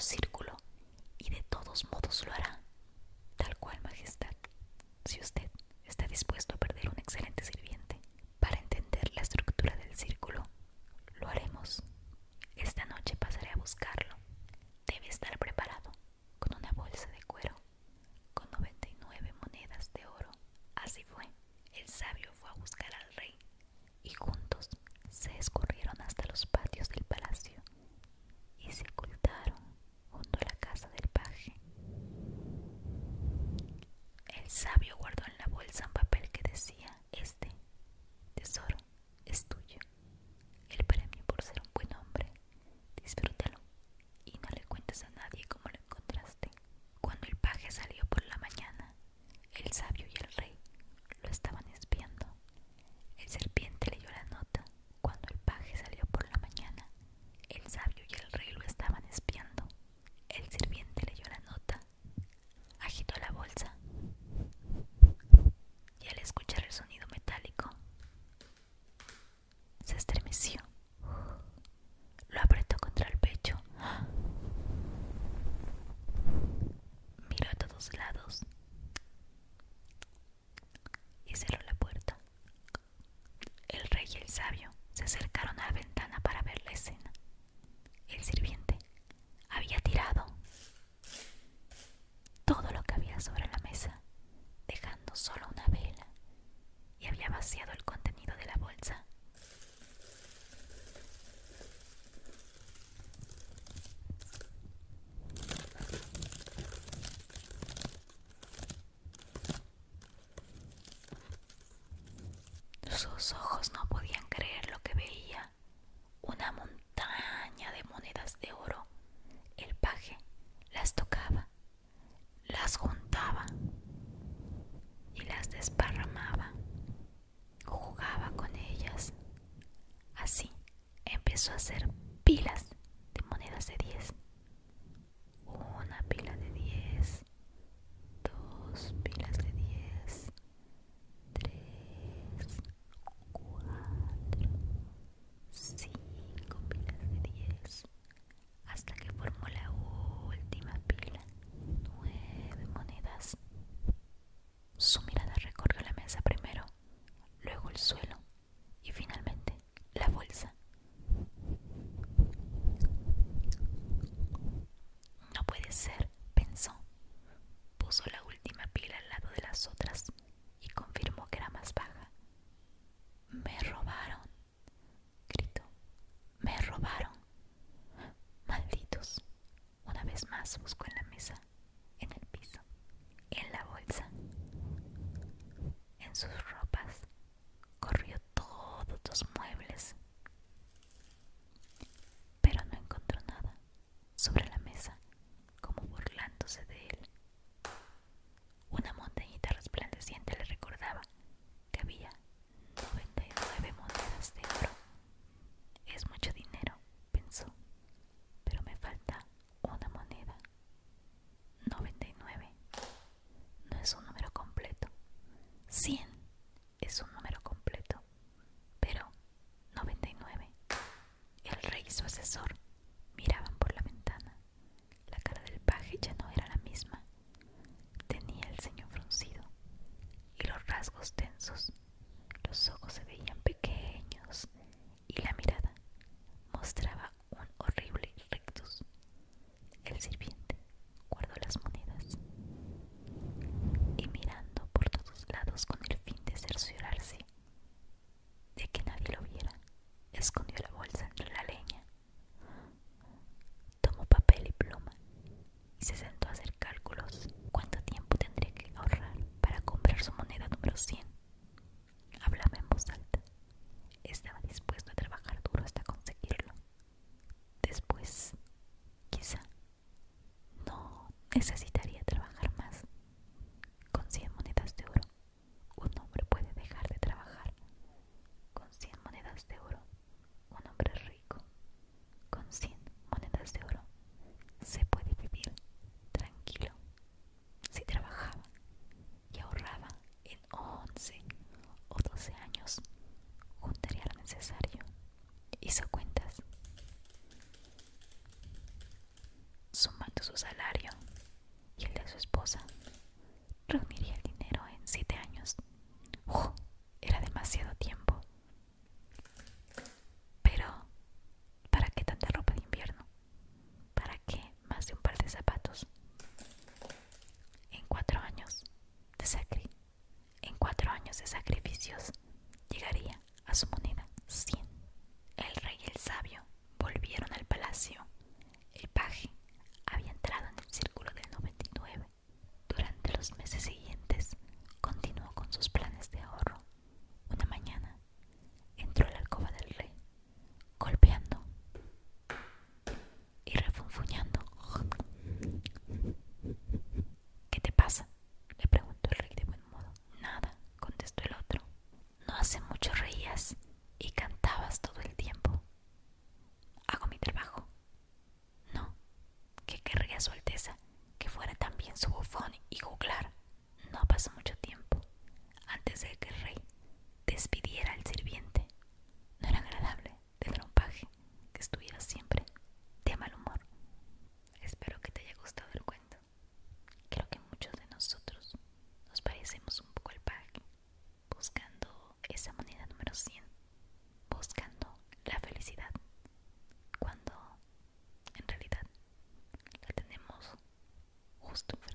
círculo y de todos modos lo hará. empezó a hacer pilas de monedas de 10 subscribe. necesitaría trabajar más. Con 100 monedas de oro, un hombre puede dejar de trabajar. Con 100 monedas de oro, un hombre rico. Con 100 monedas de oro, se puede vivir tranquilo. Si trabajaba y ahorraba en 11 o 12 años, juntaría lo necesario. Hizo cuentas. Sumando su salario y el de su esposa. Reuniría el dinero en siete años. Era demasiado caused